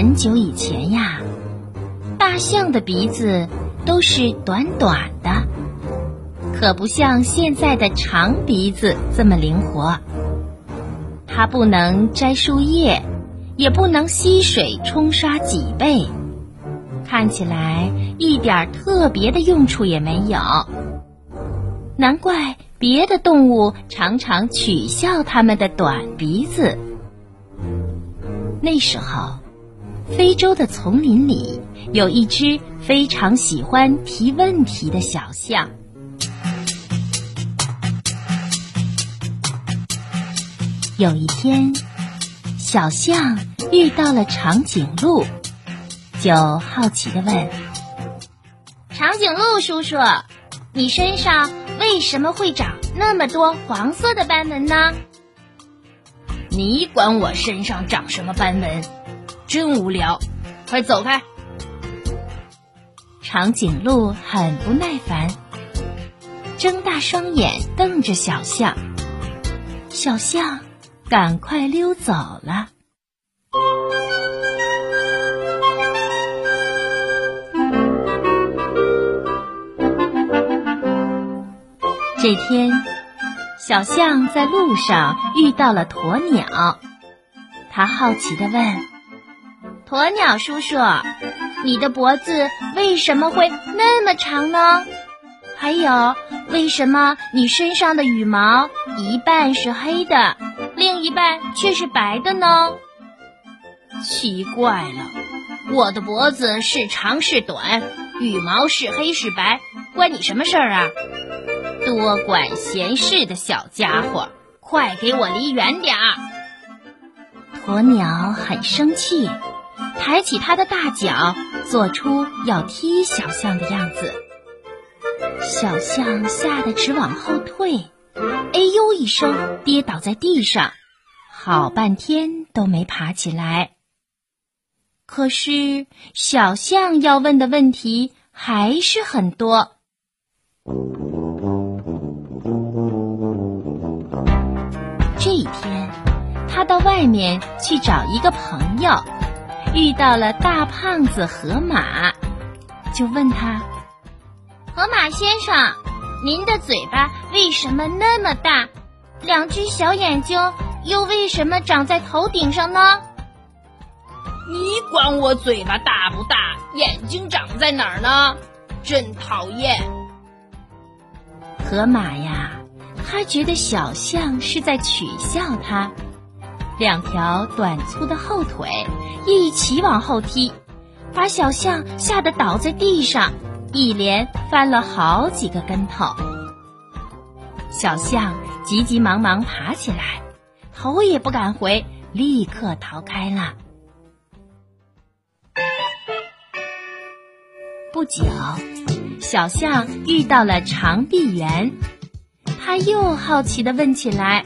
很久以前呀，大象的鼻子都是短短的，可不像现在的长鼻子这么灵活。它不能摘树叶，也不能吸水冲刷脊背，看起来一点特别的用处也没有。难怪别的动物常常取笑它们的短鼻子。那时候，非洲的丛林里有一只非常喜欢提问题的小象。有一天，小象遇到了长颈鹿，就好奇的问：“长颈鹿叔叔，你身上为什么会长那么多黄色的斑纹呢？”你管我身上长什么斑纹？真无聊！快走开！长颈鹿很不耐烦，睁大双眼瞪着小象。小象。赶快溜走了。这天，小象在路上遇到了鸵鸟，他好奇的问：“鸵鸟叔叔，你的脖子为什么会那么长呢？还有，为什么你身上的羽毛一半是黑的？”另一半却是白的呢，奇怪了，我的脖子是长是短，羽毛是黑是白，关你什么事儿啊？多管闲事的小家伙，快给我离远点儿！鸵鸟很生气，抬起他的大脚，做出要踢小象的样子。小象吓得直往后退。哎呦一声，跌倒在地上，好半天都没爬起来。可是小象要问的问题还是很多。这一天，他到外面去找一个朋友，遇到了大胖子河马，就问他：“河马先生。”您的嘴巴为什么那么大？两只小眼睛又为什么长在头顶上呢？你管我嘴巴大不大，眼睛长在哪儿呢？真讨厌！河马呀，他觉得小象是在取笑他，两条短粗的后腿一起往后踢，把小象吓得倒在地上。一连翻了好几个跟头，小象急急忙忙爬起来，头也不敢回，立刻逃开了。不久，小象遇到了长臂猿，他又好奇的问起来：“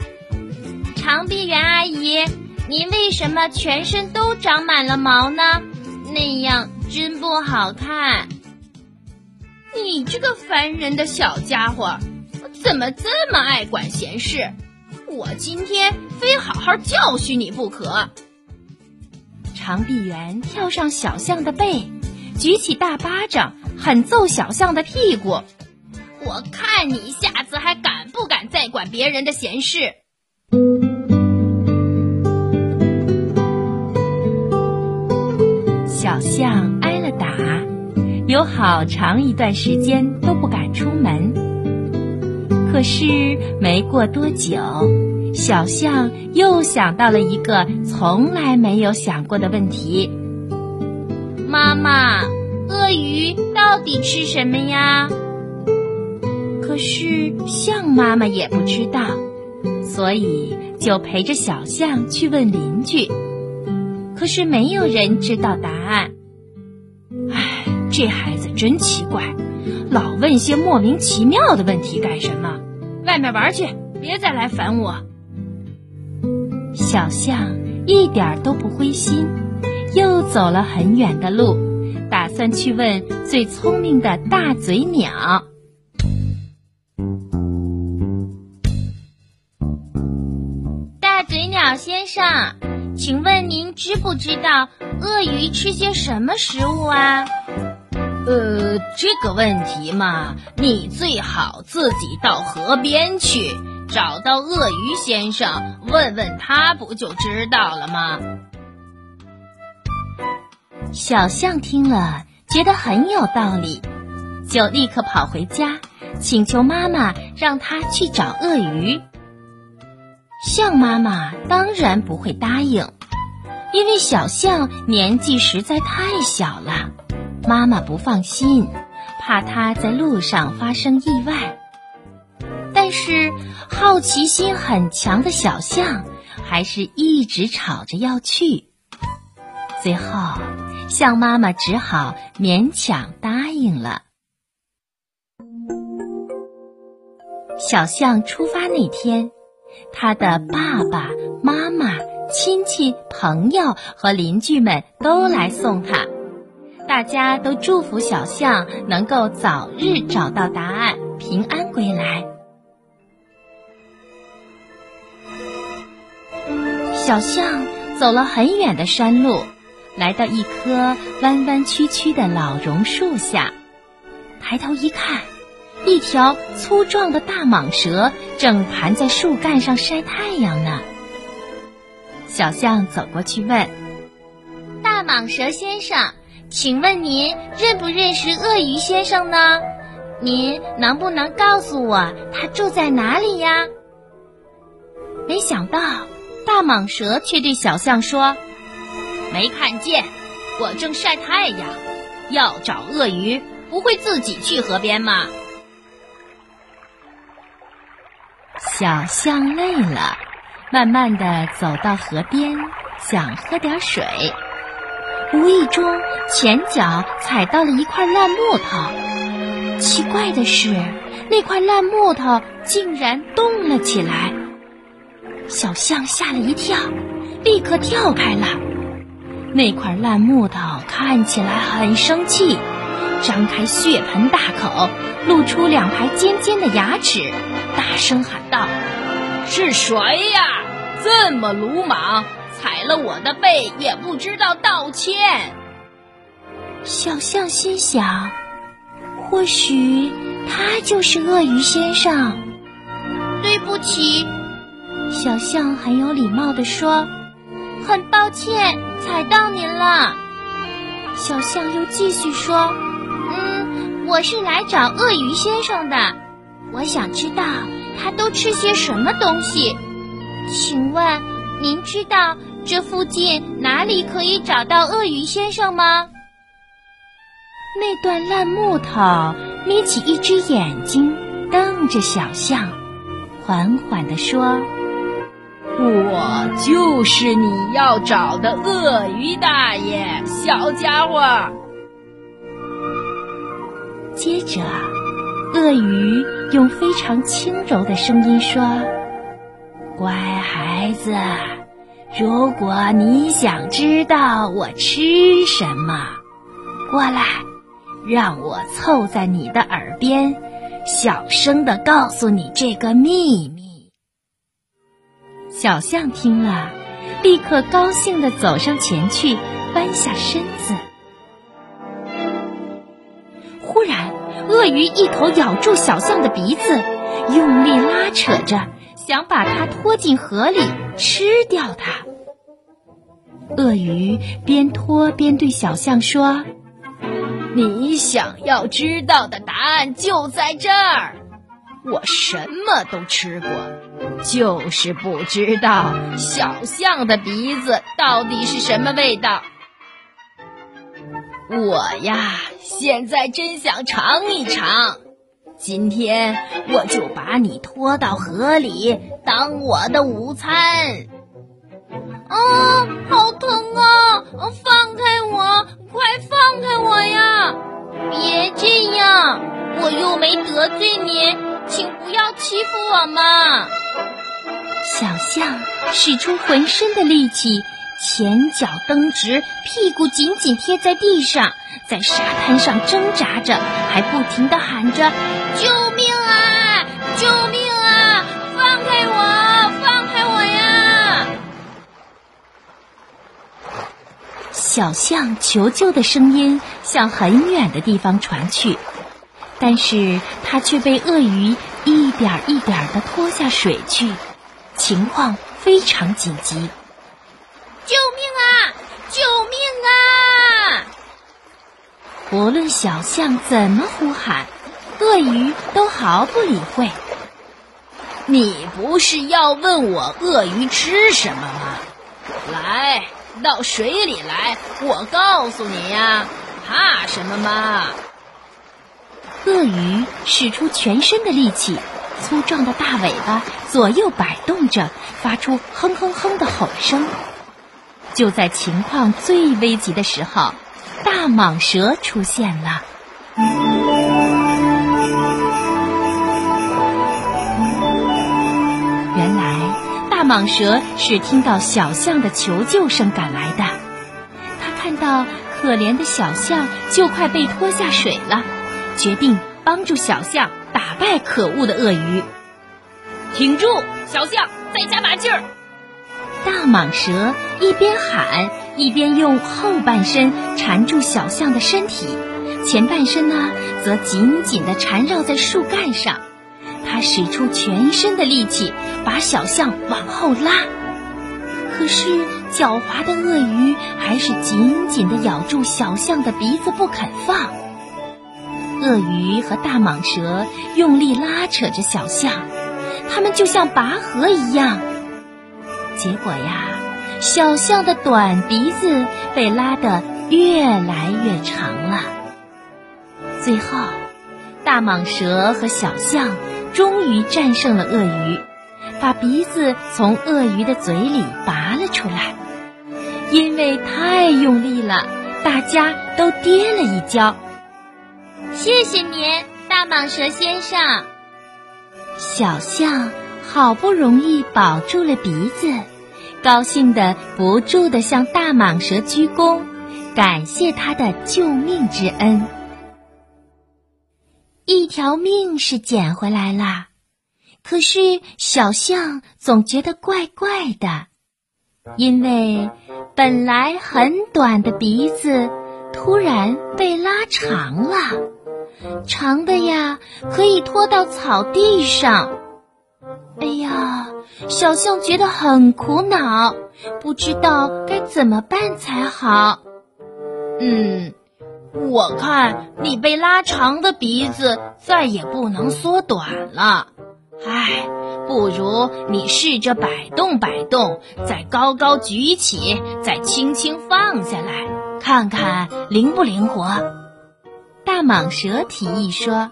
长臂猿阿姨，您为什么全身都长满了毛呢？那样真不好看。”你这个烦人的小家伙，怎么这么爱管闲事？我今天非好好教训你不可！长臂猿跳上小象的背，举起大巴掌，狠揍小象的屁股。我看你下次还敢不敢再管别人的闲事？有好长一段时间都不敢出门，可是没过多久，小象又想到了一个从来没有想过的问题：妈妈，鳄鱼到底吃什么呀？可是象妈妈也不知道，所以就陪着小象去问邻居。可是没有人知道答案。这孩子真奇怪，老问些莫名其妙的问题干什么？外面玩去，别再来烦我。小象一点都不灰心，又走了很远的路，打算去问最聪明的大嘴鸟。大嘴鸟先生，请问您知不知道鳄鱼吃些什么食物啊？呃，这个问题嘛，你最好自己到河边去，找到鳄鱼先生，问问他，不就知道了吗？小象听了，觉得很有道理，就立刻跑回家，请求妈妈让他去找鳄鱼。象妈妈当然不会答应，因为小象年纪实在太小了，妈妈不放心，怕他在路上发生意外。但是好奇心很强的小象还是一直吵着要去，最后象妈妈只好勉强答应了。小象出发那天。他的爸爸妈妈、亲戚、朋友和邻居们都来送他，大家都祝福小象能够早日找到答案，平安归来。小象走了很远的山路，来到一棵弯弯曲曲的老榕树下，抬头一看。一条粗壮的大蟒蛇正盘在树干上晒太阳呢。小象走过去问：“大蟒蛇先生，请问您认不认识鳄鱼先生呢？您能不能告诉我他住在哪里呀？”没想到，大蟒蛇却对小象说：“没看见，我正晒太阳。要找鳄鱼，不会自己去河边吗？”小象累了，慢慢的走到河边，想喝点水。无意中前脚踩到了一块烂木头，奇怪的是，那块烂木头竟然动了起来。小象吓了一跳，立刻跳开了。那块烂木头看起来很生气，张开血盆大口，露出两排尖尖的牙齿。大声喊道：“是谁呀？这么鲁莽，踩了我的背也不知道道歉。”小象心想：“或许他就是鳄鱼先生。”对不起，小象很有礼貌的说：“很抱歉踩到您了。”小象又继续说：“嗯，我是来找鳄鱼先生的。”我想知道他都吃些什么东西，请问您知道这附近哪里可以找到鳄鱼先生吗？那段烂木头眯起一只眼睛，瞪着小象，缓缓地说：“我就是你要找的鳄鱼大爷，小家伙。”接着。鳄鱼用非常轻柔的声音说：“乖孩子，如果你想知道我吃什么，过来，让我凑在你的耳边，小声的告诉你这个秘密。”小象听了，立刻高兴的走上前去，弯下身子。忽然，鳄鱼一口咬住小象的鼻子，用力拉扯着，想把它拖进河里吃掉它。鳄鱼边拖边对小象说：“你想要知道的答案就在这儿。我什么都吃过，就是不知道小象的鼻子到底是什么味道。”我呀，现在真想尝一尝。今天我就把你拖到河里当我的午餐。啊，好疼啊！放开我，快放开我呀！别这样，我又没得罪你，请不要欺负我嘛！小象使出浑身的力气。前脚蹬直，屁股紧紧贴在地上，在沙滩上挣扎着，还不停地喊着：“救命啊！救命啊！放开我！放开我呀！”小象求救的声音向很远的地方传去，但是它却被鳄鱼一点一点的拖下水去，情况非常紧急。救命啊！救命啊！无论小象怎么呼喊，鳄鱼都毫不理会。你不是要问我鳄鱼吃什么吗？来到水里来，我告诉你呀，怕什么吗？鳄鱼使出全身的力气，粗壮的大尾巴左右摆动着，发出哼哼哼的吼声。就在情况最危急的时候，大蟒蛇出现了。蟒蛇是听到小象的求救声赶来的。它看到可怜的小象就快被拖下水了，决定帮助小象打败可恶的鳄鱼。挺住，小象，再加把劲儿！大蟒蛇一边喊，一边用后半身缠住小象的身体，前半身呢则紧紧地缠绕在树干上。他使出全身的力气，把小象往后拉。可是狡猾的鳄鱼还是紧紧地咬住小象的鼻子不肯放。鳄鱼和大蟒蛇用力拉扯着小象，它们就像拔河一样。结果呀，小象的短鼻子被拉得越来越长了。最后，大蟒蛇和小象终于战胜了鳄鱼，把鼻子从鳄鱼的嘴里拔了出来。因为太用力了，大家都跌了一跤。谢谢您，大蟒蛇先生。小象。好不容易保住了鼻子，高兴的不住的向大蟒蛇鞠躬，感谢他的救命之恩。一条命是捡回来了，可是小象总觉得怪怪的，因为本来很短的鼻子突然被拉长了，长的呀可以拖到草地上。哎呀，小象觉得很苦恼，不知道该怎么办才好。嗯，我看你被拉长的鼻子再也不能缩短了。唉，不如你试着摆动摆动，再高高举起，再轻轻放下来，看看灵不灵活。大蟒蛇提议说。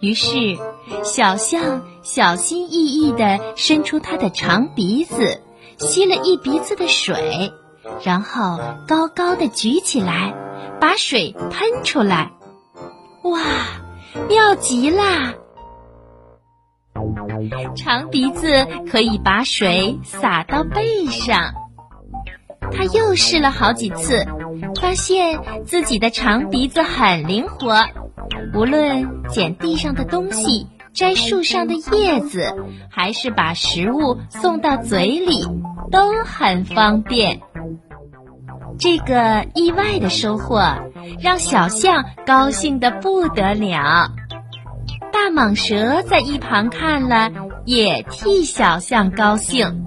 于是，小象小心翼翼地伸出它的长鼻子，吸了一鼻子的水，然后高高的举起来，把水喷出来。哇，妙极啦！长鼻子可以把水洒到背上。他又试了好几次，发现自己的长鼻子很灵活。无论捡地上的东西、摘树上的叶子，还是把食物送到嘴里，都很方便。这个意外的收获让小象高兴得不得了。大蟒蛇在一旁看了，也替小象高兴。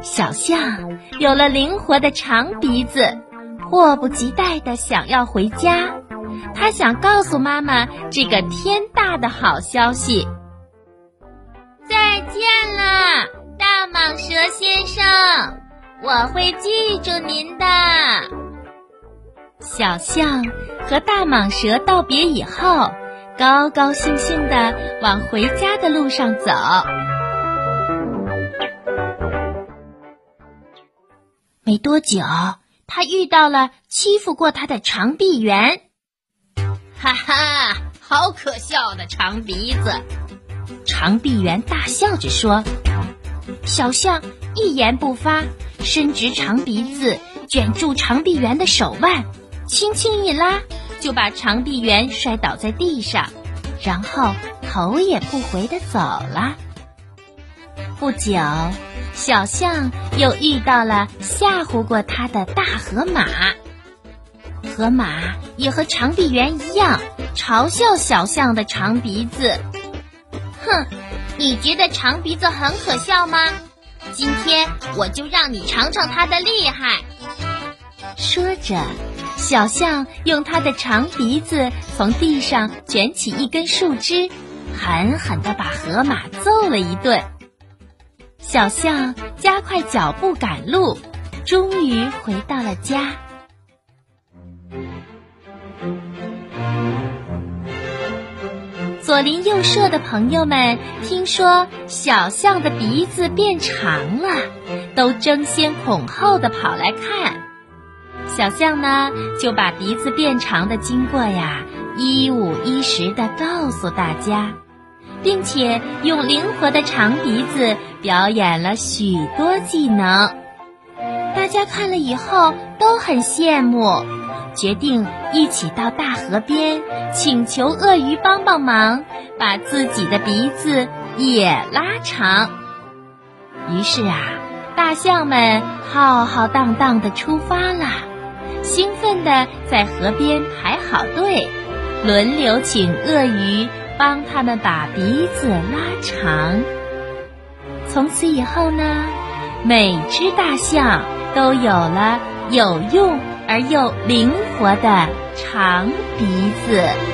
小象有了灵活的长鼻子，迫不及待地想要回家。他想告诉妈妈这个天大的好消息。再见了，大蟒蛇先生，我会记住您的。小象和大蟒蛇道别以后，高高兴兴的往回家的路上走。没多久，他遇到了欺负过他的长臂猿。哈哈，好可笑的长鼻子！长臂猿大笑着说。小象一言不发，伸直长鼻子卷住长臂猿的手腕，轻轻一拉，就把长臂猿摔倒在地上，然后头也不回的走了。不久，小象又遇到了吓唬过它的大河马。河马也和长臂猿一样，嘲笑小象的长鼻子。哼，你觉得长鼻子很可笑吗？今天我就让你尝尝它的厉害。说着，小象用它的长鼻子从地上卷起一根树枝，狠狠地把河马揍了一顿。小象加快脚步赶路，终于回到了家。左邻右舍的朋友们听说小象的鼻子变长了，都争先恐后的跑来看。小象呢，就把鼻子变长的经过呀，一五一十的告诉大家，并且用灵活的长鼻子表演了许多技能。大家看了以后都很羡慕。决定一起到大河边，请求鳄鱼帮帮忙，把自己的鼻子也拉长。于是啊，大象们浩浩荡荡的出发了，兴奋地在河边排好队，轮流请鳄鱼帮他们把鼻子拉长。从此以后呢，每只大象都有了有用。而又灵活的长鼻子。